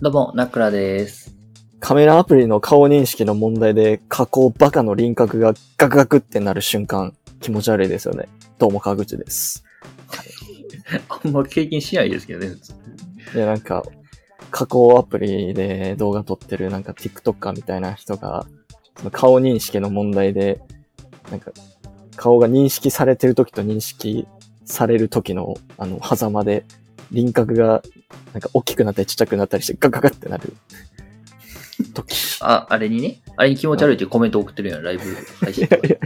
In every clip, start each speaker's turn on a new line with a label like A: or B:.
A: どうも、ナクラです。
B: カメラアプリの顔認識の問題で加工バカの輪郭がガクガクってなる瞬間、気持ち悪いですよね。どうも川口です。
A: あんま経験しないですけどね、普通
B: で、なんか、加工アプリで動画撮ってるなんか TikToker みたいな人が、その顔認識の問題で、なんか、顔が認識されてる時と認識される時の、あの、狭間で、輪郭が、なんか大きくなったりちっちゃくなったりしてガクガクってなる時。
A: あ、あれにね、あれに気持ち悪いっていうコメント送ってるやん、ライブ配信とかで。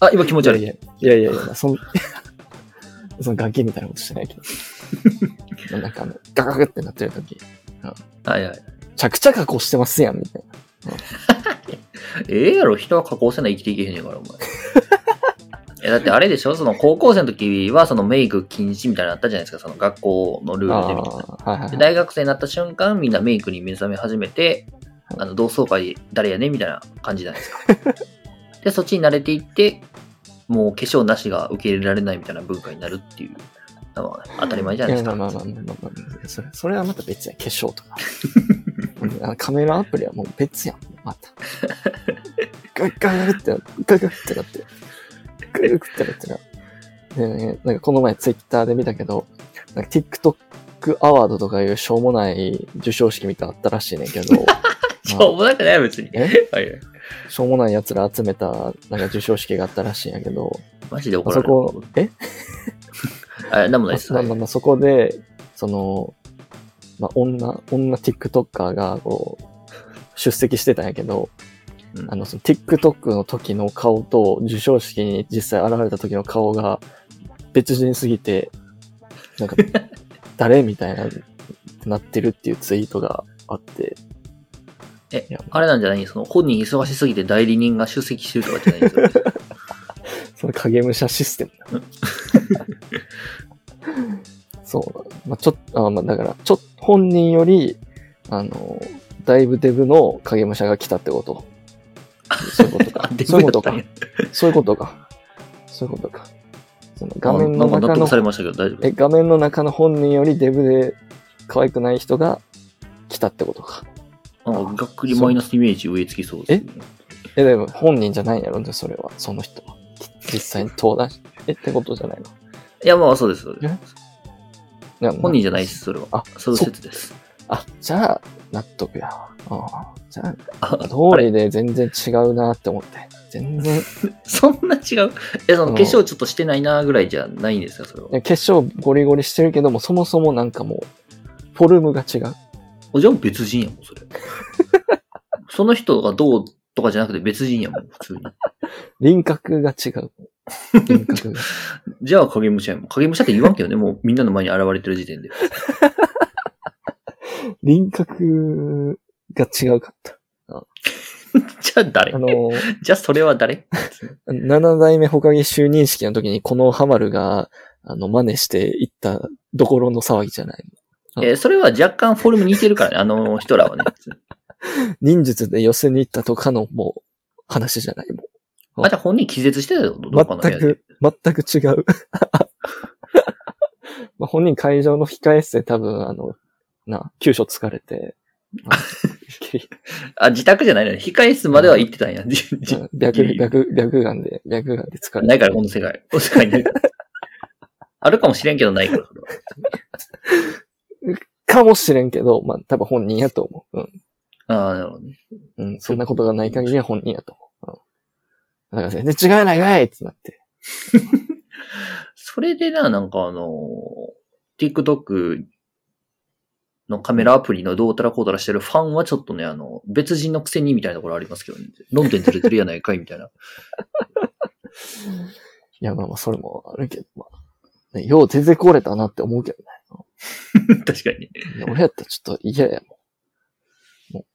A: あ、今気持ち悪い。
B: いやいやいやいやいや、そん、そのガキみたいなことしてないけど。なんかあの、ガガガってなってる時、
A: はいはい。
B: めちゃくちゃ加工してますやん、みたいな。
A: ええやろ、人は加工せない生きていけへんねんから、お前。え、だってあれでしょ？その高校生の時はそのメイク禁止みたいなのあったじゃないですか、その学校のルールでみたいな。
B: はいはい
A: 大学生になった瞬間、みんなメイクに目覚め始めて、あの、同窓会誰やね？みたいな感じじゃないですか。で、そっちに慣れていって、もう化粧なしが受け入れられないみたいな文化になるっていうのは当たり前じゃないですか。
B: まあまあまあまあまあまあ、それ、それはまた別やん、化粧とか。カメラアプリはもう別やん、また。ガッガッって、ガッガッってなって、ガッガッってなってな。でね、なんかこの前ツイッターで見たけど、なんか TikTok アワードとかいうしょうもない授賞式みたいなのあったらしいねんけど、
A: しょうもなくない別に。
B: しょうもない奴ら集めたなんか授賞式があったらしいんやけど、
A: マジで怒
B: あ
A: られる。
B: そこ、え？
A: あ、なんもないです。
B: まあまあまあそこで、その、まあ、女、女 TikToker が、こう、出席してたんやけど、
A: うん
B: あの、その TikTok の時の顔と、授賞式に実際現れた時の顔が、別人すぎて、なんか、誰みたいな、なってるっていうツイートがあって、
A: えあれなんじゃない？その本人忙しすぎて代理人が出席してるとかじゃないですよ。
B: その影武者システムな。そうだ。まあ、ちょっと、あまあ、だから、ちょっと、本人より、あの、だいぶデブの影武者が来たってこと。そういうことかそういうことか。そういうことか。そういうことか。その画面の中のえ、画面の中の本人よりデブで可愛くない人が来たってことか。
A: なんかがっくりマイナスイメージ植え付きそうです、ね。
B: え、でも本人じゃないんやろね、それは。その人は。実際に登壇し、え、ってことじゃないの
A: いや、まあそうです。そうです本人じゃないです、それは。
B: あ、
A: そういう説です。
B: あ、じゃあ、納得やわ。あじゃあ、
A: あ
B: 通りで全然違うなって思って。全然、
A: そんな違う？え、その
B: うん
A: 化粧ちょっとしてないなぐらいじゃないんですか、それは？
B: 化粧ゴリゴリしてるけども、そもそもなんかもう、フォルムが違う。
A: おじゃあ別人やもん、それ。その人がどうとかじゃなくて別人やもん、普通に。
B: 輪郭が違う。輪郭が。
A: じゃあ影武者やもん。影武者って言わんけどね、もうみんなの前に現れてる時点で。
B: 輪郭が違うかった。
A: じゃあ誰？
B: あの、
A: じゃあそれは誰？
B: 七代目ほかげ就任式の時にこのハマるが、あの、真似していったどころの騒ぎじゃない。
A: えーそれは若干フォルム似てるからね、あの人らはね。
B: 忍術で寄せに行ったとかのもう、話じゃない。も
A: あ、じゃあ本人気絶してたよ、どっかの部屋で。
B: 全く、全く違う。まあ本人会場の控え室で多分、あの、な、急所疲れて、あ
A: あ、自宅じゃないのね。控え室までは行ってたんや。じじ
B: の白、白、白眼で、白眼で疲れて。
A: ないから、この世界。この世界に。あるかもしれんけどないから、
B: かもしれんけど、まあ多分本人やと思う。うん。
A: ああ、なるほどね。
B: うん、そんなことがない限りは本人やと思う。うん。だから全然違うやないかいってなって。
A: それでな、なんかあの、TikTok のカメラアプリのどうたらこうたらしてるファンはちょっとね、あの、別人のくせにみたいなところありますけどね。論点ずれてるやないかいみたいな。
B: いや、まあまあ、それもあるけど、まあ、ね、よう出てこれたなって思うけどね。
A: 確かに。
B: 俺やったらちょっと嫌やもん。もう、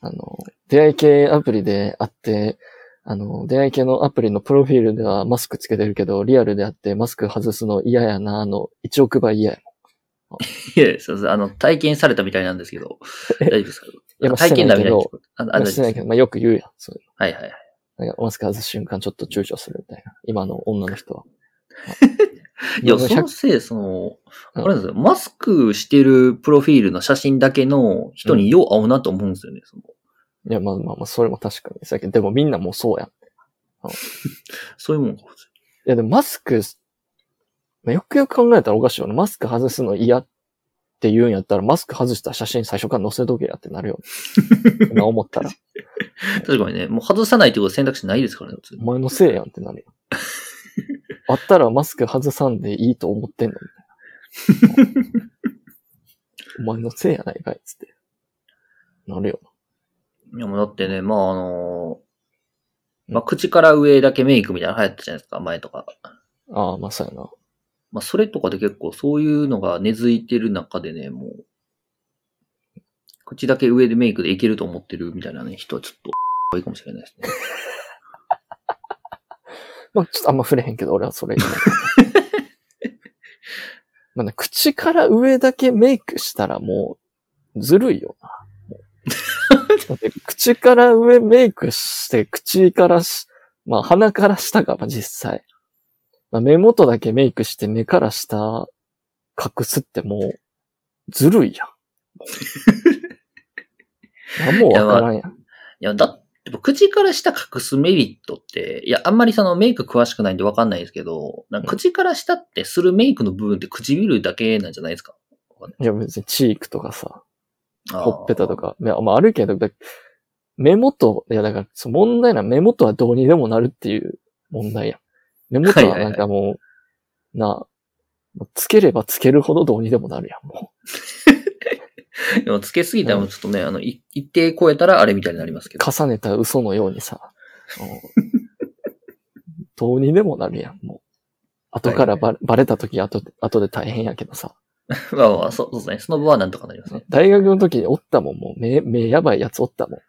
B: あの、出会い系アプリであって、あの、出会い系のアプリのプロフィールではマスクつけてるけど、リアルであってマスク外すの嫌やな、あの、1億倍嫌や
A: いや、そうそう、あの、体験されたみたいなんですけど、大丈夫ですか？
B: やまあ
A: 体験談みたいな。あ、
B: してないけど、まあよく言うやん。そういう
A: はいはいはい。
B: のなんかマスク外す瞬間ちょっと躊躇するみたいな。今の女の人は。
A: いや、そのせい、その、
B: うん
A: あれですよ、マスクしてるプロフィールの写真だけの人によう合うなと思うんですよね。その
B: いや、まあまあまあ、それも確かに。さっきでもみんなもうそうやん。
A: そういうもんか。
B: いや、でもマスク、まあよくよく考えたらおかしいよな。マスク外すの嫌って言うんやったら、マスク外した写真最初から載せとけやってなるよ。今思ったら。
A: 確かにね、もう外さないってこと選択肢ないですからね、普通に
B: お前のせいやんってなるよ。あったらマスク外さんでいいと思ってんのみたいな。お前のせいやないかいっつって。なるよ
A: いや、もうだってね、まああのまあ口から上だけメイクみたいなの流行ったじゃないですか、前とか。
B: な。ああ、まあそうやな。
A: まあそれとかで結構そういうのが根付いてる中でね、もう、口だけ上でメイクでいけると思ってるみたいなね、人はちょっと、多いかもしれないですね。
B: まあちょっとあんま触れへんけど、俺はそれ言う まあね、口から上だけメイクしたらもう、ずるいよな。口から上メイクして、口からし、まあ鼻から下が、まあ実際。まあ、目元だけメイクして目から下隠すってもう、ずるいやん。何もわからんやん。
A: いや、だって、口から下隠すメリットって、いや、あんまりそのメイク詳しくないんでわかんないですけど、なんか口から下ってするメイクの部分って唇だけなんじゃないですか？
B: いや別にチークとかさ、ほっぺたと。か、いやまああるけど、だ目元、いやだから、問題な目元はどうにでもなるっていう問題やん。目元はなんかもう、なあ、つければつけるほどどうにでもなるやん、も
A: でもつけすぎたらちょっとね、あの、い一定超えたらあれみたいになりますけど。
B: う。重ねた嘘のようにさ、うん どうにでもなるやん、もう。後からバ,、バレた時後で、後で大変やけどさ。
A: まあまあ、そうそうですね。その場はなんとかなりますね。
B: 大学の時におったもん、もう目、目やばいやつおったもん。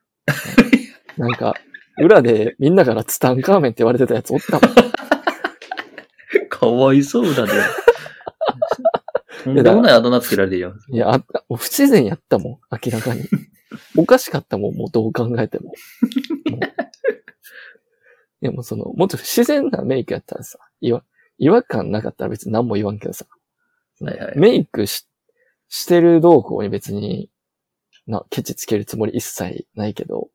B: なんか、裏でみんなからツタンカーメンって言われてたやつおったもん。
A: かわいそうだね。とんでもないあだ名つけられてるよ。
B: いや、あ不自然やったもん、明らかに。おかしかったもん、もうどう考えても。もうでもその、もっと不自然なメイクやったらさ、違和違和感なかったら別に何も言わんけどさ、
A: はいはい
B: メイクし、してる動向に別に、な、ケチつけるつもり一切ないけど、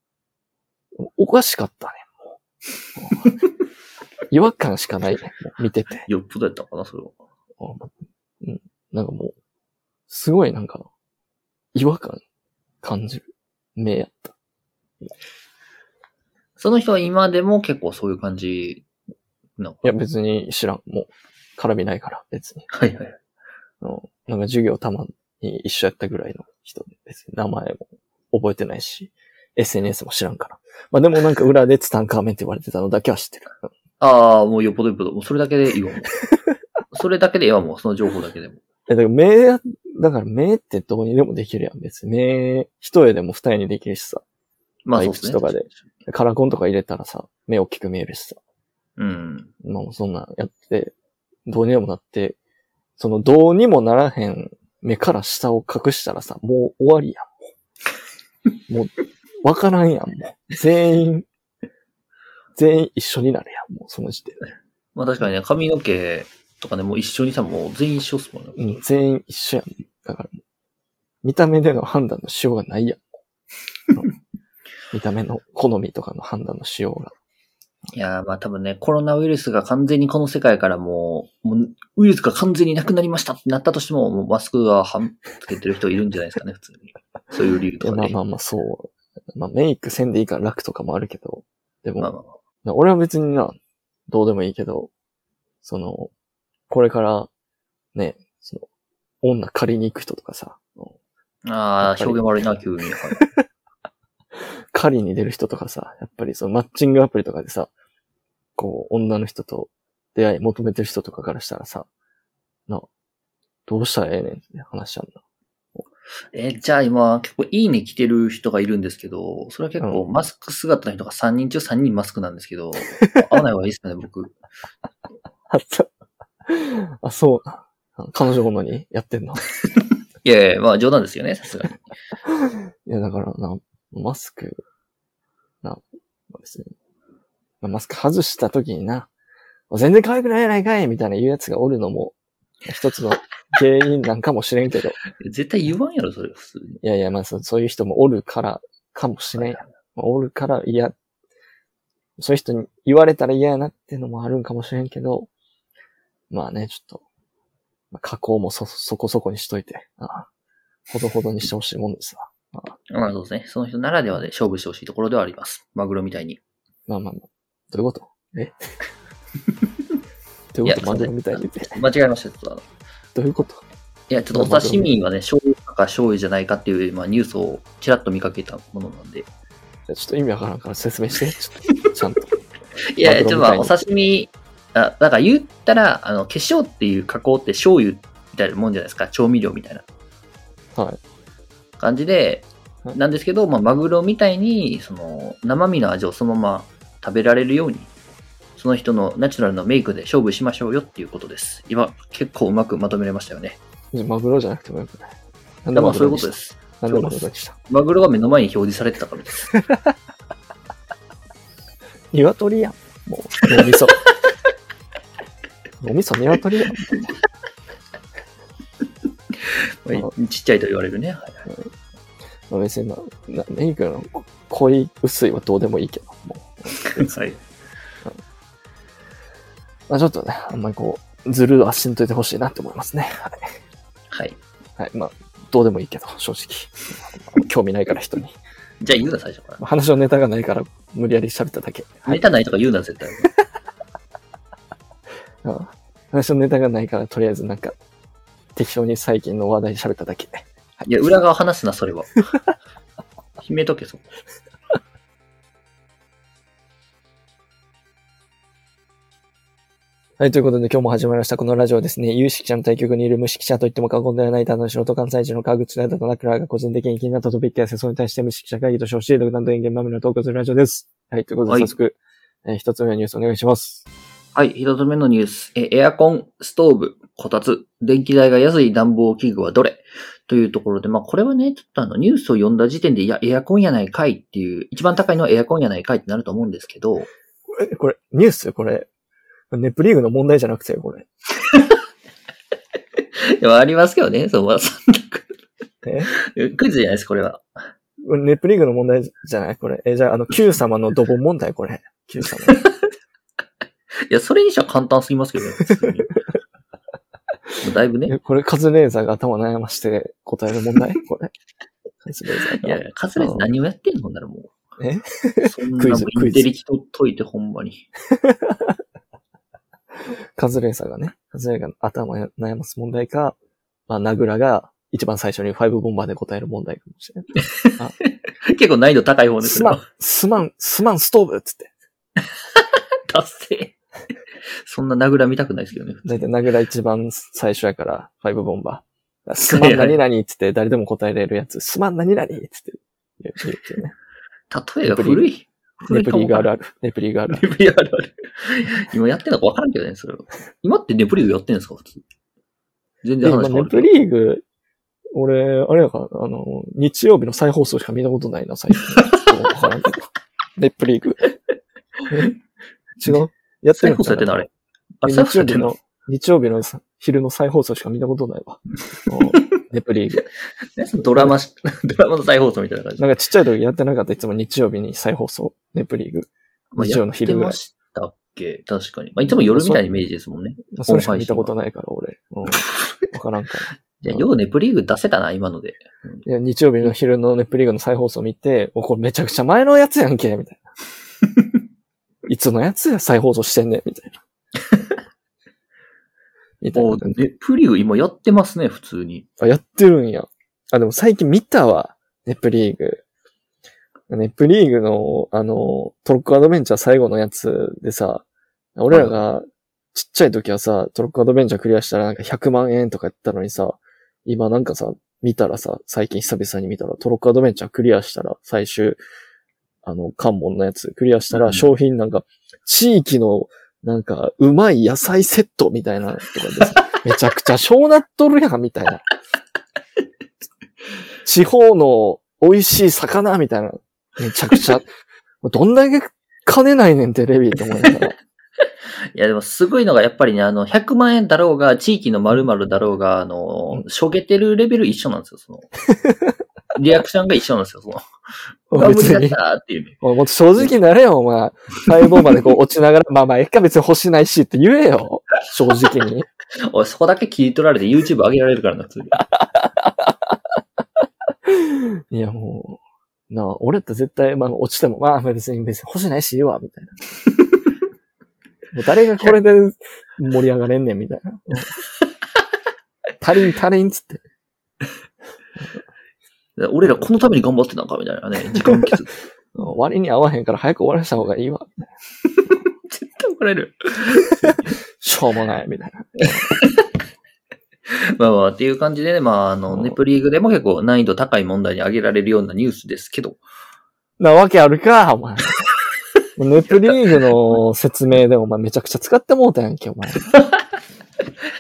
B: おかしかったね、もう。もう違和感しかないね、見てて。
A: よっぽどやったかな、それは。
B: うん。なんかもう、すごいなんか、違和感感じる目やった。
A: その人は今でも結構そういう感じなのか
B: いや別に知らん。もう、絡みないから、別に。
A: はいはい。
B: なんか授業たまに一緒やったぐらいの人で、別に名前も覚えてないし、SNS も知らんから。まあでもなんか裏でツタンカーメンって言われてたのだけは知ってる。うん
A: ああ、もうよっぽどよっぽど。もうそれだけでいいわ。それだけでいいわ、もう。その情報だけでも。
B: え、だから目や、だから目ってどうにでもできるやん、別に。目、一重でも二重にできるしさ。
A: まあそうですね。
B: とかでカラコンとか入れたらさ、目大きく見えるしさ。
A: うん。
B: まあもうそんなんやって、どうにでもなって、そのどうにもならへん目から下を隠したらさ、もう終わりやん。もうわからんやん、もう。全員、全員一緒になるやん、もうその時点で。
A: まあ確かにね、髪の毛とかね、もう一緒にさ、もう全員一緒っすもんね。
B: うん、全員一緒やん。だから見た目での判断のしようがないやん。う ん見た目の好みとかの判断のしようが。
A: いやーまあ多分ね、コロナウイルスが完全にこの世界からもう、もうウイルスが完全になくなりましたってなったとしても、もうマスクが半つけてる人いるんじゃないですかね、普通に。そういう理由とかで。
B: まあまあまあ、そう。まあメイクせんでいいから楽とかもあるけど、でも、
A: まあまあまあ
B: 俺は別にな、どうでもいいけど、その、これから、ね、その、女借りに行く人とかさ、
A: ああ、表現悪いな、急に。はい
B: 狩りに出る人とかさ、やっぱりそのマッチングアプリとかでさ、こう、女の人と出会い求めてる人とかからしたらさ、な、どうしたらええねんって話しちゃうんだ。
A: え、じゃあ今、結構いいね来てる人がいるんですけど、それは結構
B: うん
A: マスク姿の人が3人中3人マスクなんですけど、合わない方がいいですかね、僕。
B: あ、そう。あ、そうな。彼女のに？やってんの？
A: いやいや、まあ冗談ですよね、さすがに。
B: いや、だからな、マスク、な、別に、まあマスク外した時にな、全然可愛くないやないかいみたいな言うやつがおるのも一つの原因なんかもしれんけど。
A: 絶対言わんやろ、それ、普通に。
B: いやいや、まあそうそういう人もおるからかもしれんやん。まあおるから嫌、そういう人に言われたら嫌やなっていうのもあるんかもしれんけど、まあね、ちょっと、まあ、加工もそ、そこそこにしといて、ああほどほどにしてほしいもんですわ。ああ
A: まあそうですね。その人ならではで勝負してほしいところではあります。マグロみたいに。
B: まあまあまあ、どういうこと？え？どういうこと？マグロみたいに言って。
A: 間違えました。ちょっとあの
B: どういうこと？
A: いや、ちょっとお刺身はね、醤油か醤油じゃないかっていう、まあ、ニュースをちらっと見かけたものなんで。
B: ちょっと意味わからんから説明して。ちょっと、ちゃんと。
A: いや、ちょっとまあ、お刺身、あ、だから言ったら、あの、化粧っていう加工って醤油みたいなもんじゃないですか。調味料みたいな
B: はい。
A: 感じで
B: は、い
A: なんですけど、まあ、マグロみたいに、その、生身の味をそのまま食べられるように、その人のナチュラルなメイクで勝負しましょうよっていうことです。今、結構うまくまとめれましたよね。
B: マグロじゃなくてもよくない。なん
A: まあ、そういうことです。
B: なんでマグロにした？
A: マグロが目の前に表示されてたからです。
B: 鶏やん。もう、脳みそ。脳みそ鶏やん。
A: まあちっちゃいと言われるね。はい
B: まあ、別に、まあ、なメイクの濃い、薄いはどうでもいいけど、もう。
A: はい。
B: まあちょっとね、あんまりこう、ずるはしんといてほしいなって思いますね。はい。
A: はい。
B: はい。まあ、どうでもいいけど、正直。興味ないから人に。
A: じゃあ言うな、最初から。
B: まあ話のネタがないから、無理やり喋っただけ。はい
A: ネタないとか言うな、絶対。
B: うん話のネタがないから、とりあえずなんか、適当に最近の話題喋っただけ。
A: いや、裏側話すな、それは。決めとけ、そこ。
B: はい、ということで今日も始まりました。このラジオはですね、有識者の対局にいる無識者と言っても過言ではない単なる素人関西人の川口などとナクラが個人的に気になったトピックや世相に対して無識者会議と称し、独断と偏見まみれのトークをするラジオです。はい、ということ
A: はい
B: で早速、えー一つ目のニュースお願いします。
A: はい、一つ目のニュース。え、エアコン、ストーブ、こたつ、電気代が安い暖房器具はどれ？というところで、まあこれはね、ちょっとあのニュースを読んだ時点で、いや、エアコンやないかいっていう、一番高いのはエアコンやないかいってなると思うんですけど、
B: え、これ、ニュース？これ、ネプリーグの問題じゃなくて、これ。
A: いや、ありますけどね、そう、まあ、そんクイズじゃないです、これは。
B: ネプリーグの問題じゃない？これ。え、じゃあ、あの、Q 様のドボン問題これ。Q 様。
A: いや、それにしては簡単すぎますけどね、普通に。も うだいぶね。
B: えこれ、カズレーザーが頭悩まして答える問題？これ。カズレーザーが。
A: いや、カズレーズ何をやってんの？ならもう。
B: え？
A: そんな
B: クイズ
A: もうインテリキと解いてほんまに。
B: カズレーザーがね、カズレーザーが頭悩ます問題か、まあ、ナグラが一番最初に5ボンバーで答える問題かもしれない。
A: 結構難易度高い方です
B: すまん、すまん、すまんストーブっつって。
A: 達成。そんな殴ら見たくないですけどね。
B: だいたいナグラ一番最初やから、5ボンバー。すまん何々っつって誰でも答えれるやつ、すまん何々っつってね。
A: 例えが古い。
B: ネプリーグある
A: あ
B: ある。ネプリーグあるある。
A: ネプリーグあるある。今やってんのか分からんけどね、それは。今ってネプリーグやってんですか？普通。全然話変わるけど。
B: リーグ、俺、あれやから、あの、日曜日の再放送しか見たことないな、最近。ちょっとわからんけど。ネプリーグ？え？違う？やって
A: 再
B: る
A: 放送やってんのあれ。あ、
B: 日
A: 再放送やってんの
B: 曜日の、日曜日のさ昼の再放送しか見たことないわ。うんネプリーグ。
A: ねドラマし、ドラマの再放送みたいな感じ。
B: なんかちっちゃい時やってなかった、いつも日曜日に再放送。ネプリーグ。
A: まあ
B: 日曜の昼ぐらい
A: やってましたっけ？確かに。まあ、いつも夜みたいなイメージですもんね。
B: まあそれしか見たことないから、俺。うん。わからんから。
A: じゃあ、ようネプリーグ出せたな、今ので。
B: いや、日曜日の昼のネプリーグの再放送見て、お、これめちゃくちゃ前のやつやんけ、みたいな。いつのやつや再放送してんねん、みたいな。みたいな
A: お。ネプリーグ今やってますね、普通に。
B: あ、やってるんや。あ、でも最近見たわ。ネプリーグ。ネプリーグの、あの、トロッコアドベンチャー最後のやつでさ、俺らがちっちゃい時はさ、トロッコアドベンチャークリアしたらなんか100万円とかやったのにさ、今なんかさ、見たらさ、最近久々に見たらトロッコアドベンチャークリアしたら最終、あの、関門のやつクリアしたら
A: うん
B: 商品なんか、地域のなんか、うまい野菜セットみたいなのとかでさ、めちゃくちゃ小なっとるやん、みたいな。地方の美味しい魚みたいな。めちゃくちゃ、どんだけ金ないねん、テレビって思いながら。
A: いや、でもすごいのが、やっぱりね、あの、100万円だろうが、地域の〇〇だろうが、あの、しょげてるレベル一緒なんですよ、その。リアクションが一緒なんですよ、その。
B: 別に。
A: たっていうね。
B: おいも正直になれよ、お前。細胞までこう落ちながら、まあまあ、えっか別に欲しないしって言えよ。正直に。
A: おい、そこだけ切り取られて YouTube 上げられるからな、普通に。
B: いや、もう、なあ、俺って絶対、まあ、落ちても、まあ、別に、別に欲しないし、いいわ、みたいな。もう誰がこれで盛り上がれんねん、みたいな。うん足りん、足りんっつって。
A: 俺らこのために頑張ってたんかみたいなね、時間決。
B: うん割に合わへんから早く終わらせた方がいいわ。
A: 絶対怒られる。
B: しょうもない、みたいな。
A: まあまあ、っていう感じでね、まあ、あの、
B: うん
A: ネプリーグでも結構難易度高い問題に挙げられるようなニュースですけど、
B: なわけあるか、お前。ネプリーグの説明でお前めちゃくちゃ使ってもうたやんけ、お前。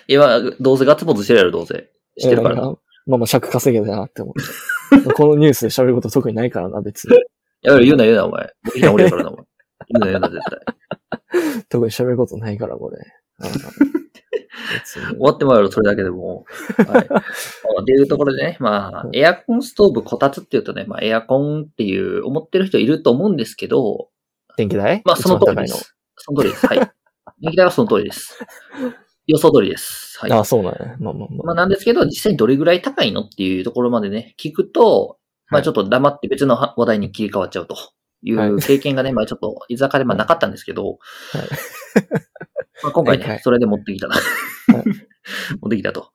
A: 今、どうせガッツポーズしてるやろ、どうせ。してるからな。
B: まあまあ尺稼げだなって思って。このニュースで喋ること特にないからな、別に。
A: やめろ、言うな、言うな、お前。僕いいな、俺やからな、お前。言うな、言うな、絶対。
B: 特に喋ることないから、これ。うん 別に
A: 終わってもらうよ、それだけでもう。はい。っていうところでね、まあ、エアコンストーブこたつっていうとね、まあ、エアコンっていう思ってる人いると思うんですけど、
B: 電気代？
A: まあ、その通りです。その通りです。はい。電気代はその通りです。予想通りです。はい。
B: ああ、そうなんや。まあまあま
A: まあ、なんですけど、実際にどれぐらい高いのっていうところまでね、聞くと、まあ、
B: はい
A: ちょっと黙って別の話題に切り替わっちゃうとい
B: は
A: う経験がね、まあ、ちょっと居酒屋でまあなかったんですけど、
B: はい
A: まあ今回
B: はいはい
A: ね、それで持ってきた。
B: い
A: 持ってきたと。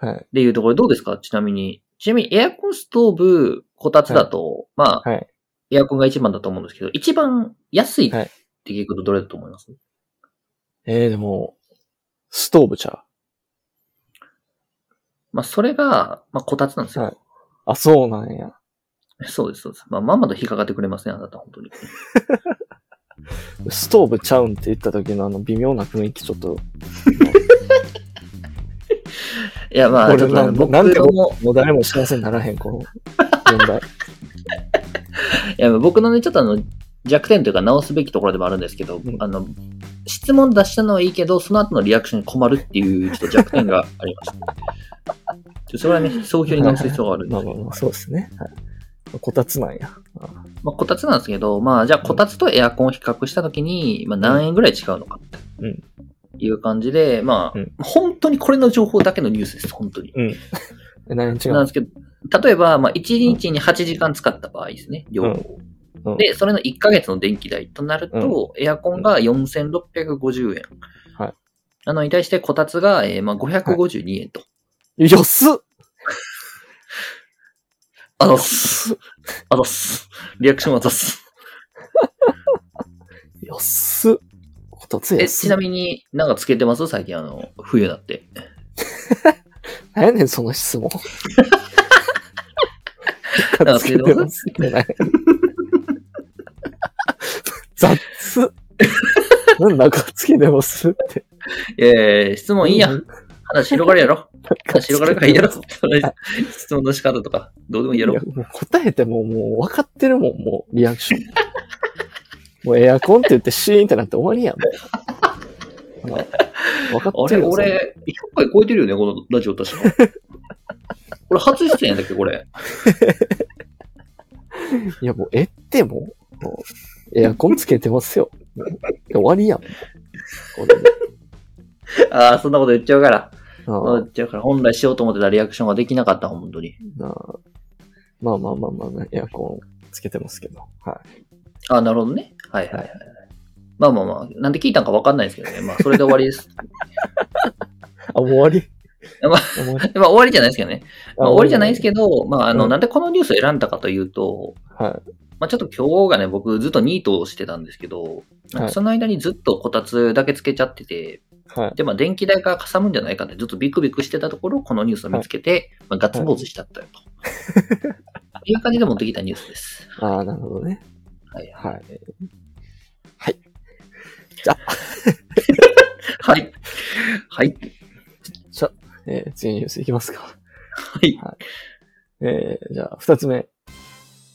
B: はい。
A: っていうところでどうですか？ちなみに。ちなみにエアコンストーブ、こたつだと、まあ、
B: はい。
A: エアコンが一番だと思うんですけど、一番安いっ
B: はい
A: て聞くとどれだと思います、
B: えー、でも、ストーブちゃ
A: まあ、それが、まあ、こたつなんですよ。
B: はい。う。あ、そうなんや。
A: そうです、そうです。まあ、まんまと引っかかってくれますね、あなた、本当に。
B: ストーブちゃうんって言った時のあの微妙な雰囲気ちょっと、
A: いや、まあ、
B: 俺
A: ちょっと
B: な
A: 僕
B: なんて
A: の、
B: もう誰も幸せにならへん、この問題。
A: いや、僕のね、ちょっとあの、弱点というか直すべきところでもあるんですけど、
B: ん
A: あの、質問出したのはいいけど、その後のリアクションに困るっていう、ちょっと弱点がありました。それはね、早急に直す必要があるんで
B: まあまあまあ、そうですね。はい。こたつなんや。あ
A: まあ、こたつなんですけど、まあ、じゃあ、こたつとエアコンを比較したときに、まあ、何円ぐらい違うのかって
B: うん
A: いう感じで、まあ、
B: うん
A: 本当にこれの情報だけのニュースです、本当に。
B: うん。え、何違う
A: なんですけど、例えば、まあ、1日に8時間使った場合ですね、両方。
B: うん
A: で、それの1ヶ月の電気代となると、エアコンが4650円。
B: はい。
A: なのに対して、こたつが、えーまあ、552円と。
B: 安っ
A: あざっす。あざっす。リアクションあざっす。
B: 安っこたつ
A: え、
B: 安っ
A: ちなみになんかつけてます？最近あの、冬になって。
B: 何やねん、その質問。
A: なんかつけてます
B: ってない雑なんだかつけてますって。
A: えー、質問いいや。
B: うん
A: 話広がるやろ。話広がるからいいやろ。
B: い
A: 質問の仕方とか、どうでもいいやろ
B: や。答えてももう分かってるもん、もうリアクション。もうエアコンって言ってシーンってなって終わりやん。もう分か
A: あれ、
B: ってるよ。
A: 俺、100回超えてるよね、このラジオ確か。俺初出演やったっけ、これ。
B: いやもう、えってもうエアコンつけてますよ。終わりやん。
A: ああ、そんなこと言っちゃうから。
B: あ
A: 言っちゃうから、本来しようと思ってたリアクションができなかった、本当に。
B: あなあまあまあまあまあね、エアコンつけてますけど。はい。
A: ああ、なるほどね。はいはいはい。まあまあまあ、なんで聞いたんかわかんないですけどね。まあ、それで終わりです。
B: あ、もう終わり？
A: まあ
B: 終わり？
A: まあ、終わりじゃないですけどね。まあ、終わりじゃないですけ
B: ど。
A: ど、まあ、あの、
B: うん
A: なんでこのニュースを選んだかというと、
B: は
A: まあ、ちょっと今日がね、僕ずっとニートをしてたんですけど、なんかその間にずっとこたつだけつけちゃってて、
B: い。はい。
A: で、まあ、電気代がかさむんじゃないかってずっとビクビクしてたところ、このニュースを見つけて、まあ、ガッツポーズしちゃったよと。いう感じで持ってきたニュースです。
B: ああ、なるほどね。
A: はい。
B: はい。
A: はい。はい。
B: じゃあ、えー次のニュースいきますか。
A: はい。
B: えーじゃあ、二つ目。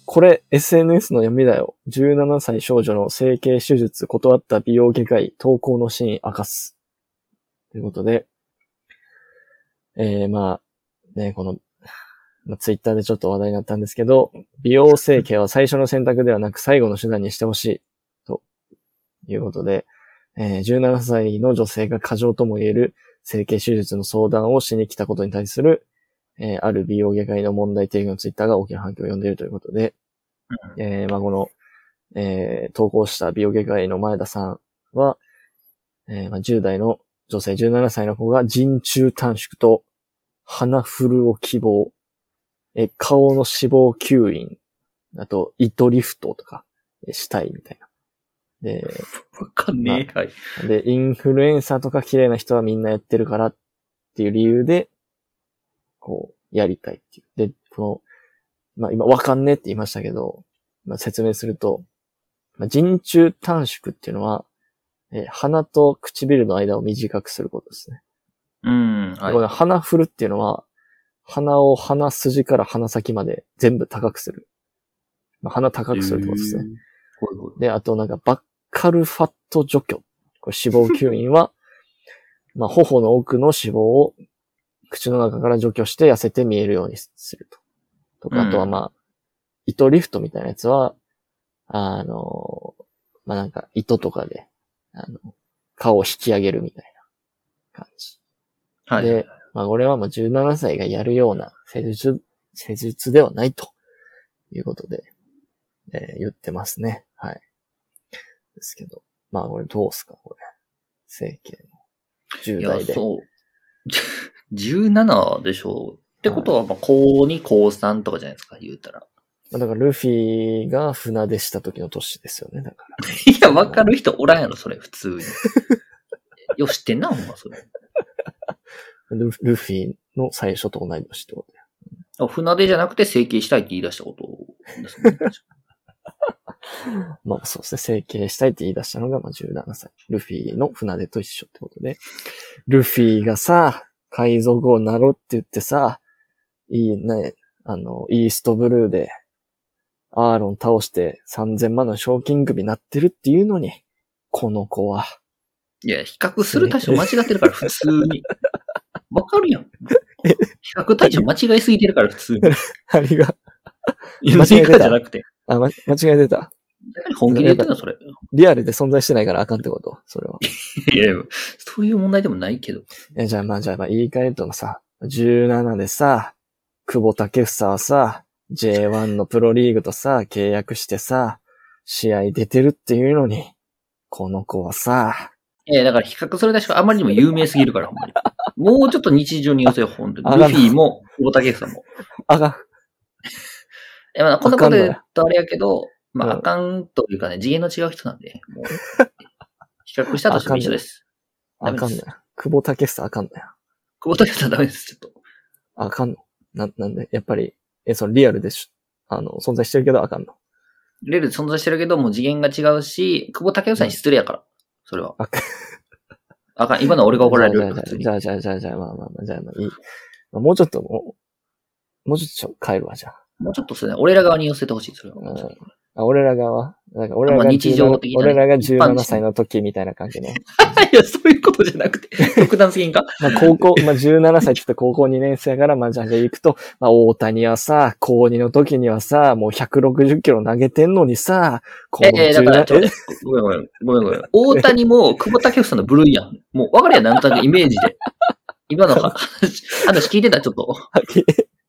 B: これ SNS の闇だよ。17歳少女の整形手術断った美容外科医投稿のシーン明かす。ということで、えー、まあ、ね、この、まあ、ツイッターでちょっと話題になったんですけど、美容整形は最初の選択ではなく最後の手段にしてほしい。ということで、えー、17歳の女性が過剰とも言える整形手術の相談をしに来たことに対する、えー、ある美容外科医の問題提言のツイッターが大きな反響を呼んでいるということで、
A: うん
B: えー、まあ、この、えー、投稿した美容外科医の前田さんは、えーまあ、10代の女性17歳の子が人中短縮と鼻フルを希望、えー顔の脂肪吸引、あと糸リフトとかえーしたいみたいな。で、
A: わかんねえ。はい。
B: で、インフルエンサーとか綺麗な人はみんなやってるからっていう理由で、こう、やりたいっていう。で、この、まあ今わかんねえって言いましたけど、まあ説明すると、まあ、人中短縮っていうのは、えー鼻と唇の間を短くすることですね。
A: うん。はい
B: こ。の鼻振るっていうのは、鼻を鼻筋から鼻先まで全部高くする。まあ、鼻高くするってことですね。で、あとなんかバッカルファット除去。これ脂肪吸引は、まあ、頬の奥の脂肪を口の中から除去して痩せて見えるようにすると。とか、
A: うん
B: あとはまあ、糸リフトみたいなやつは、あの、まあなんか糸とかで、あの、顔を引き上げるみたいな感じ。
A: はい。
B: で、まあこれはもう17歳がやるような施術、施術ではないということで、えー言ってますね。はい。ですけど。まあこれどうすかこれ。整形の10
A: いや
B: 代、で。
A: そう。17でしょう。ってことは、まあ、高2、高3とかじゃないですか、言うたら。
B: まあだからルフィが船出した時の年ですよね。だから。
A: いや、わかる人おらんやろ、それ、普通に。よ、知ってんな、ほんま、それ。
B: ル フルフィの最初と同い年ってことだよ。
A: 船出じゃなくて整形したいって言い出したことですね。
B: まあそうですね。整形したいって言い出したのがまあ17歳。ルフィの船出と一緒ってことで。ルフィがさ、海賊王なろって言ってさ、いいね、あの、イーストブルーで、アーロン倒して3000万の賞金首なってるっていうのに、この子は。
A: いや、比較する対象間違ってるから、普通に。わかるやん。比較対象間違いすぎてるから、普通に。
B: ありが、間違えてた
A: じゃなくて。
B: あ、ま、間違えてた。
A: 本気で言ってんの、それ。
B: リアルで存在してないからあかんってこと？それは。
A: いやいや、そういう問題でもないけど。
B: え、じゃあまあじゃあまあ言い換えるとさ、17でさ、久保建英はさ、J1 のプロリーグとさ、契約してさ、試合出てるっていうのに、この子はさ、
A: いや、だから比較する対象があまりにも有名すぎるから、ほんまに。もうちょっと日常に寄せよう、ほんとに。
B: あ
A: ルフィも、大竹さんも。
B: あが、
A: いや、まあ、こんなこと言うとあれやけど、まあ、
B: うん
A: あかんというかね、次元の違う人なんで、もう、比較したとしても一緒です。
B: あかんのや。久保建英あかんのや。
A: 久保建英さんダメです、ちょっと。
B: あかんの。な、なんで、やっぱり、え、そのリアルでしょ、あの、存在してるけどあかんの。
A: レールで存在してるけど、もう次元が違うし、久保建英さんに失礼やから。それは。
B: あかん
A: あかん、今のは俺が怒られる。
B: じゃあじゃあじゃあじゃあじゃあ、まあまあまあ、じゃあまあいい。まあもうちょっともう、もうちょっと帰るわ、じゃあ。
A: もうちょっとそれ、俺ら側に寄せてほしい、それは。
B: うんあ、俺ら側なんか俺らが
A: まあ日常的な
B: 俺らが
A: 一般人
B: 17歳の時みたいな感じね。
A: いや、そういうことじゃなくて、極端すぎんか？
B: まあ高校、まあ17歳って言って高校2年生やから、まあじゃあ行くと、まあ大谷はさ、高2の時にはさ、もう160キロ投げてんのにさ、こ
A: え、え、だから、ちょ
B: 17
A: っとごめんごめん、ごめんごめん。大谷も久保建英さんの部類やん。もう、わかるやん、なんとなくイメージで。今の話、話聞いてた、ちょっと。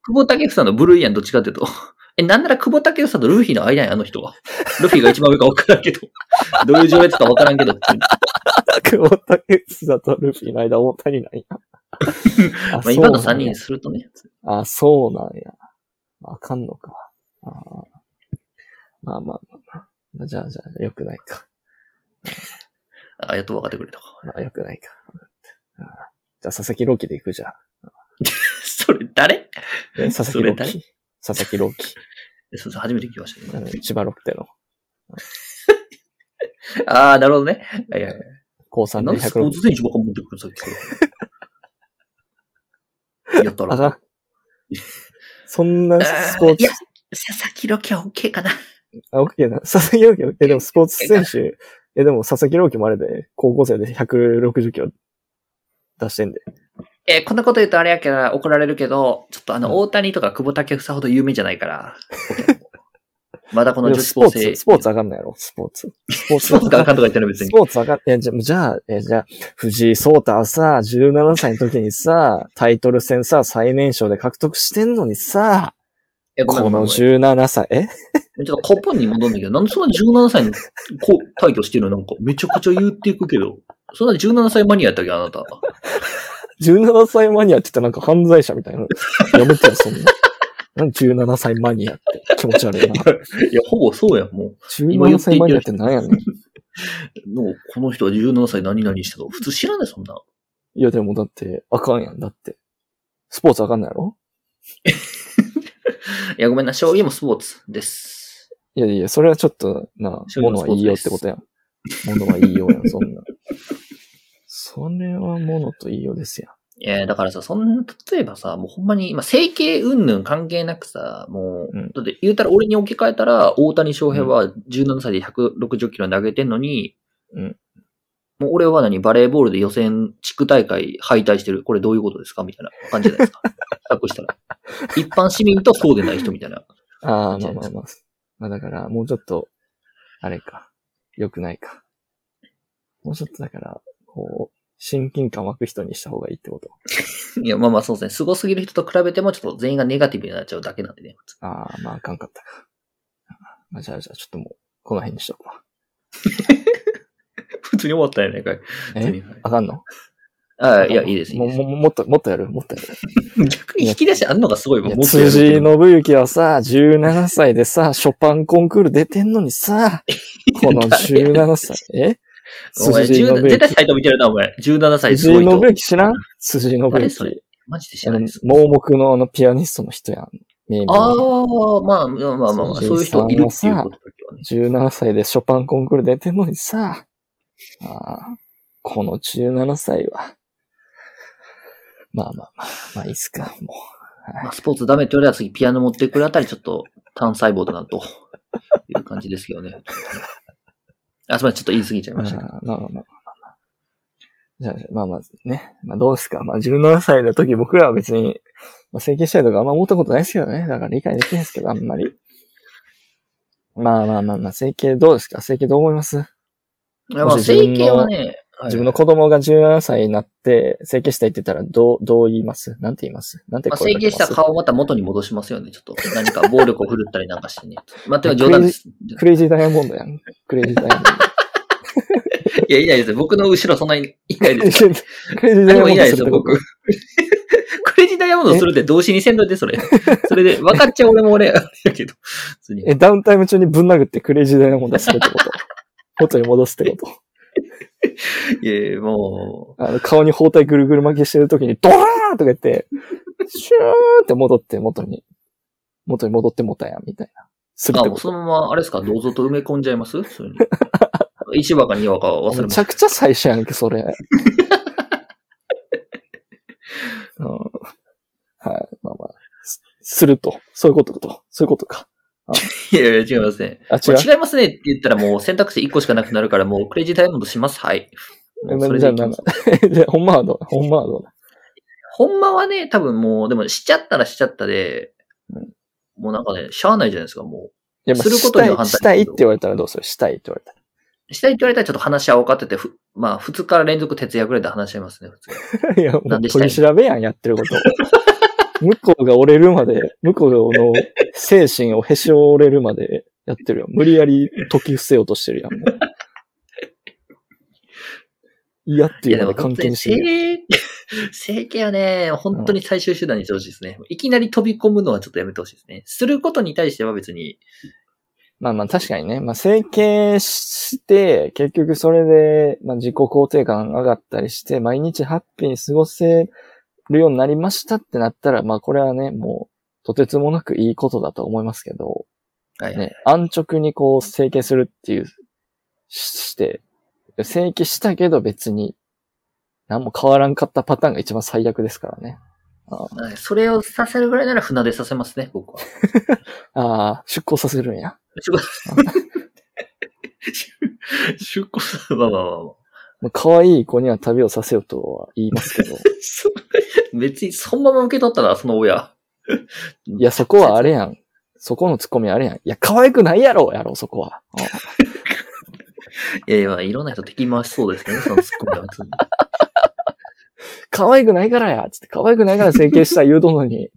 A: 久保建英さんの部類やん、どっちかっていうと。え、なんなら久保建英さんとルフィの間やん、あの人は？ルフィが一番上か分からんけど。どういう状態か分からんけど。
B: 久保建英とルフィの間大谷なんや。あ
A: まあ、今の3
B: そうなんや
A: 人にするとね。
B: あ、そうなんや。あかんのか。あーまあまあまあまあ。じゃあじゃあ、よくないか。
A: あ、やっと分かってくれたか。
B: まあ、よくないか。じゃあ、佐々木朗希で行くじゃん。
A: それ誰？
B: え佐々木朗希。佐々木朗希。
A: え そうそう、初めて聞きましたね。
B: 千葉ロッテの。
A: ああ、なるほどね。いやいや
B: 高3で
A: なんでスポー
B: 160。
A: ツ選手ばっか持ってくるさっきから。やったら。
B: そんなスポーツ
A: いや、佐々木朗希は OK かな。
B: あ、オッケーな。佐々木朗希、え、でもスポーツ選手、え、でも佐々木朗希もあれで、高校生で160キロ出してんで。
A: えーこんなこと言うとあれやから怒られるけど、ちょっとあの、
B: うん
A: 大谷とか久保建英ほど有名じゃないから。まだこの女子高生。
B: スポーツ、スポーツ上がんないやろスポーツ。スポー
A: スポーツがあかんとか言ってるの別
B: ス
A: に。
B: ポーツ上がっ、え、じゃ、じゃあ、え、じゃあ、藤井聡太はさ、17歳の時にさ、タイトル戦さ、最年少で獲得してんのにさ、この
A: ごめんごめん
B: 17歳、え？
A: ちょっとコップに戻るんだけど、なんでそんな17歳のこう退去してるの？なんかめちゃくちゃ言っていくけど、そんな17歳マニアやったっけあなた。
B: 17歳マニアって言ったらなんか犯罪者みたいな。やめてよ、そんな。なんで17歳マニアって気持ち悪いな。
A: いや、ほぼそうやん、も
B: 17歳マニアって何やねん。
A: う。もうこの人は17歳何々してた普通知らない、そんな。
B: いや、でもだって、あかんやん。だって。スポーツあかんないやろ？
A: いや、ごめんな、将棋もスポーツです。
B: いやいや、それはちょっとな、
A: そういうの
B: ものはいいよってことやん。ものはいいよやん、そんな。それはものといいよですやん。
A: いや、だからさ、そんな、例えばさ、もうほんまに、今、整形云々関係なくさ、もう、
B: うん
A: だって言うたら俺に置き換えたら、大谷翔平は17歳で160キロ投げてんのに、
B: うん
A: もう俺は何バレーボールで予選地区大会敗退してる。これどういうことですか？みたいな感じじゃないですか。隠したら。一般市民とそうでない人みたいな。
B: ああ、まあまあまあ。まあだから、もうちょっと、あれか。良くないか。もうちょっとだから、こう、親近感湧く人にした方がいいってこと？
A: いや、まあまあそうですね。凄すぎる人と比べても、ちょっと全員がネガティブになっちゃうだけなんでね。
B: ああ、まああかんかったか。まあじゃあじゃあちょっともう、この辺にしとくわ。
A: 普通に終わったやないか
B: え？あかんの？
A: ああ、いや、いいです。
B: ももももっと、もっとやる？もっとやる。
A: 逆に引き出しあんのがすごいもっとやる
B: 辻井信之はさ、17歳でさ、ショパンコンクール出てんのにさ、この17歳、え？
A: お前、
B: 辻井信
A: 10絶対
B: 之。
A: サイト見てるな、お前。17歳すごい人。
B: 信之知らん？辻井信
A: 誰それ？
B: 之。
A: マジで知らないです。、
B: 盲目のあのピアニストの人やん。
A: ああ、まあ、まあまあまあ、そういう人いるっていうことだけはね。
B: 17歳でショパンコンクール出てんのにさ、ああこの17歳は、まあまあまあ、まあいいっすか、も
A: まあ、スポーツダメって言われたら次ピアノ持ってくるあたりちょっと単細胞だなという感じですけどね。あ、すみません、ちょっと言い過ぎちゃいうましたけど。
B: あまあまあまあまあ。じゃあ、まあまずね、まあどうですか。まあ17歳の時僕らは別に、まあ整形したいとかあんま思ったことないですけどね。だから理解できないですけど、あんまり。まあまあまあまあ、整形どうですか？整形どう思います？
A: いやまあ、整形はね、はい
B: 自分の子供が17歳になって、整形したいって言ったら、どう、どう言います？なんて言います？なんて
A: まあ、
B: 声かけます？
A: 整形した顔をまた元に戻しますよね。ちょっと何か暴力を振るったりなんかしてね。まあ、てか冗談です。
B: クレイジーダイヤモンドやん。クレイジーダイヤモンド。
A: いや、いないですよ。僕の後ろそんなにいないです。
B: クレイジーダイヤモンド
A: いないですよ、僕。クレイジーダイヤモンドするって動詞にせんといて、それ。それで、分かっちゃう俺も俺、やけど。
B: え、ダウンタイム中にぶん殴ってクレイジーダイヤモンドするってこと？元に戻すってこと？
A: いやいや、も
B: あの、顔に包帯ぐるぐる巻きしてるときに、ドラーンとか言って、シューって戻って元に、元に戻ってもたやん、みたいな。するってこと。
A: のまま、あれですか、どうぞと埋め込んじゃいます？そういうの。一話か二話か忘れま。
B: めちゃくちゃ最初やんけ、それ。うん、はい、まあまあ、すすると。そういうことと。そういうことか。
A: いやいや、違いますね。
B: あ、違
A: ま
B: う
A: あ違いますねって言ったらもう選択肢一個しかなくなるから、もうクレイジーダイヤモンドします？はい。もうそれ
B: じゃあ、
A: でいき
B: なん
A: ます
B: だ。じゃあ、ほんまはどう？ほんまはどう？だ
A: ほんまはね、多分もう、でもしちゃったらしちゃったで、
B: うん
A: もうなんかね、しゃあないじゃないですか、も
B: いや、まあ、
A: することには反対
B: したい、したいって言われたらどうする？したいって言われたら。
A: う。したいって言われたらちょっと話し合おうかってて、ふまあ、二日連続徹夜ぐらいで話し合いますね、普通。
B: いや、も
A: なんでしたい
B: う取り調べやん、やってること。向こうが折れるまで、向こうの精神をへし折れるまでやってるよ。無理やり解き伏せようとしてるやん。嫌って
A: い
B: うので関係してる。
A: 整、整形はね、本当に最終手段にしてほしいですね。いきなり飛び込むのはちょっとやめてほしいですね。することに対しては別に、
B: まあまあ確かにね。まあ整形して、結局それで、まあ自己肯定感上がったりして、毎日ハッピーに過ごせるようになりましたってなったら、まあこれはね、もう、とてつもなくいいことだと思いますけど、
A: はい。
B: ね、安直にこう整形するっていう、しして、整形したけど別に、何も変わらんかったパターンが一番最悪ですからね。あ
A: はいそれをさせるぐらいなら船出させますね、僕は。
B: ああ、出航させるんや。
A: 出向 さ、まあまあまあまあ。
B: 可愛い子には旅をさせようとは言いますけど。
A: そ別にそのまま受け取ったら、その親。
B: いや、そこはあれやん。そこのツッコミあれやん。いや、可愛くないやろ、やろ、そこは。
A: いやいや、いろんな人敵回しそうですね、そのツッコミは。
B: 可愛くないからや、つって、可愛くないから整形した言うとんのに。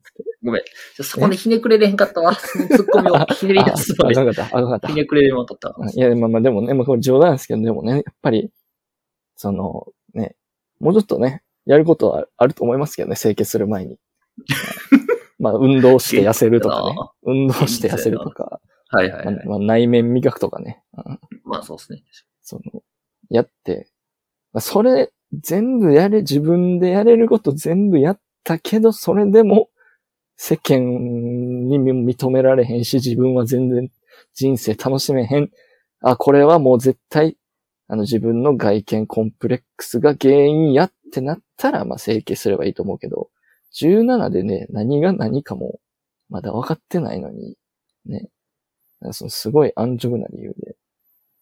A: ごめん。そこでひねくれれへんかったわ。そのツッコミをひねり
B: あ、
A: 出すまで。
B: あかんかった、あかんかった
A: ひ。ねくれれまとったわ。
B: いや、まあまあでもね、まあこれ冗談ですけど、でもね、やっぱり、その、ね、もうちょっとね、やることはあると思いますけどね、整形する前に。まあ、運動して痩せるとかね。運動して痩せるとか、
A: はいはい、はい。
B: まあまあ、内面磨くとかね。うん
A: まあそうですね。
B: その、やって、まあ、それ、全部やれ、自分でやれること全部やったけど、それでも、世間に認められへんし、自分は全然人生楽しめへん。あ、これはもう絶対、あの自分の外見コンプレックスが原因やってなったら、まあ整形すればいいと思うけど、17でね、何が何かも、まだ分かってないのに、ね。そのすごい安直な理由で、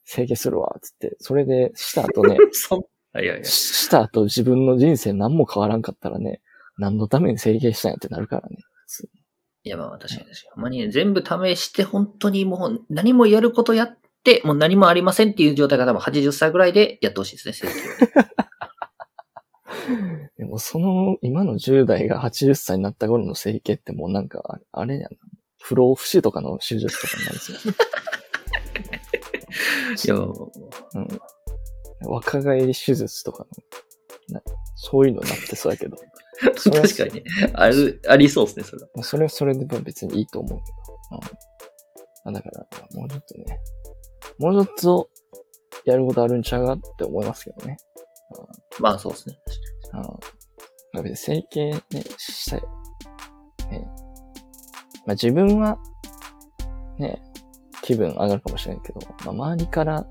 B: 整形するわ、つって、それでした後ね、
A: いはいはい。
B: しした後自分の人生何も変わらんかったらね、何のために整形したんやってなるからね。
A: いやまあまあ確かに確かに。ほんまにね、全部試して、本当にもう何もやることやって、もう何もありませんっていう状態が多分80歳ぐらいでやってほしいですね。
B: でもその、今の10代が80歳になった頃の整形ってもうなんか、あれやな。不老不死とかの手術とかになるんですよ。
A: いや
B: うん。若返り手術とかの、なそういうのになってそうやけど。
A: 確かにね。ある、ありそうですね、それは。
B: まあそれはそれで別にいいと思うけど。うん。まあだから、もうちょっとね、もうちょっとやることあるんちゃうかって思いますけどね。
A: まあそうですね。
B: うん。まあ別に整形ね、したい。ね。まあ自分は、ね、気分上がるかもしれんけど、まあ周りから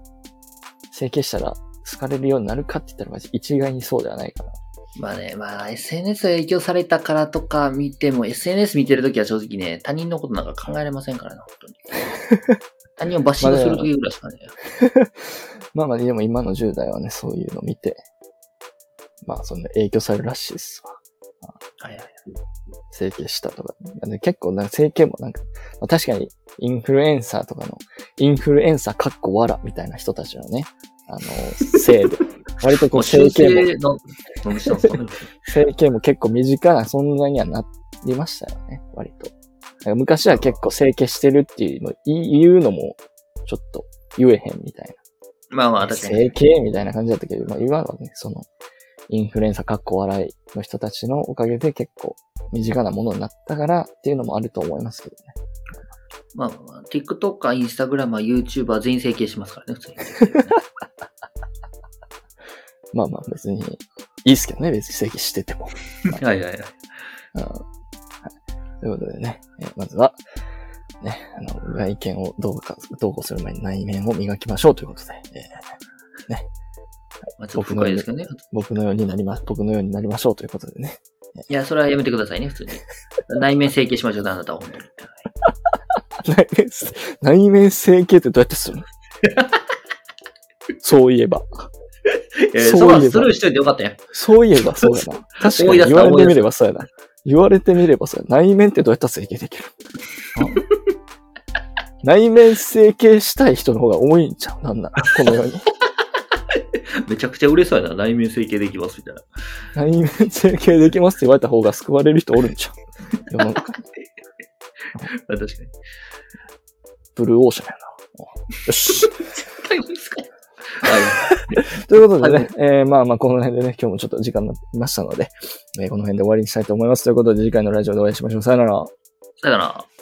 B: 整形したら好かれるようになるかって言ったらマジ一概にそうではないから。
A: まあね、まあ SNS 影響されたからとか見ても、SNS 見てるときは正直ね、他人のことなんか考えれませんからね、本当に。他人をバッシングするときぐらいしかね。
B: まあまあでも今の10代はね、そういうの見て、まあその影響されるらしいですわ。
A: はいはい。
B: 整形したとか。で結構なんか整形もなんか、まあ、確かにインフルエンサーとかの、インフルエンサーかっこわらみたいな人たちのね、あの、せいで、割とこう整形も。整形も結構身近な存在にはなりましたよね、割と。昔は結構整形してるっていうの言うのも、ちょっと言えへんみたいな。
A: まあまあ確かに。
B: 整形みたいな感じだったけど、まあ今はね、その、インフルエンサーかっこ笑いの人たちのおかげで結構身近なものになったからっていうのもあると思いますけどね。
A: まあまあまあ、TikTok、Instagram、YouTuber 全員整形しますからね、普通に。
B: まあまあ別にいいっすけどね、別に整形してても。
A: はいはいはい。
B: ということでね、えーまずは、ね、あの、外見をどうか、どうこうする前に内面を磨きましょうということで、えー
A: まあちょっと深いですけどね。
B: 僕のようになります、僕のようになりましょうということでね。
A: いや、それはやめてくださいね、普通に。内面整形しましょうね、あなたは本当に。
B: 内面、内面整形ってどうやってするの？そういえば。
A: えー、
B: そいえば
A: スルーしといてよかったやん。
B: そういえばそうやな。確かに言われてみればそうやな。言われてみればそうや。内面ってどうやったら整形できる？あ内面整形したい人の方が多いんちゃう？なんなら、この世に。
A: めちゃくちゃ嬉しそうやな。内面整形できます、みたいな。
B: 内面整形できますって言われた方が救われる人おるんちゃう？世の中
A: 確かに。
B: ブルーオーシャンやな。よし。
A: はい。
B: ということでね、えー、まあまあこの辺でね、今日もちょっと時間になりましたので、えーこの辺で終わりにしたいと思います。ということで次回のラジオでお会いしましょう。さよなら。
A: さよなら。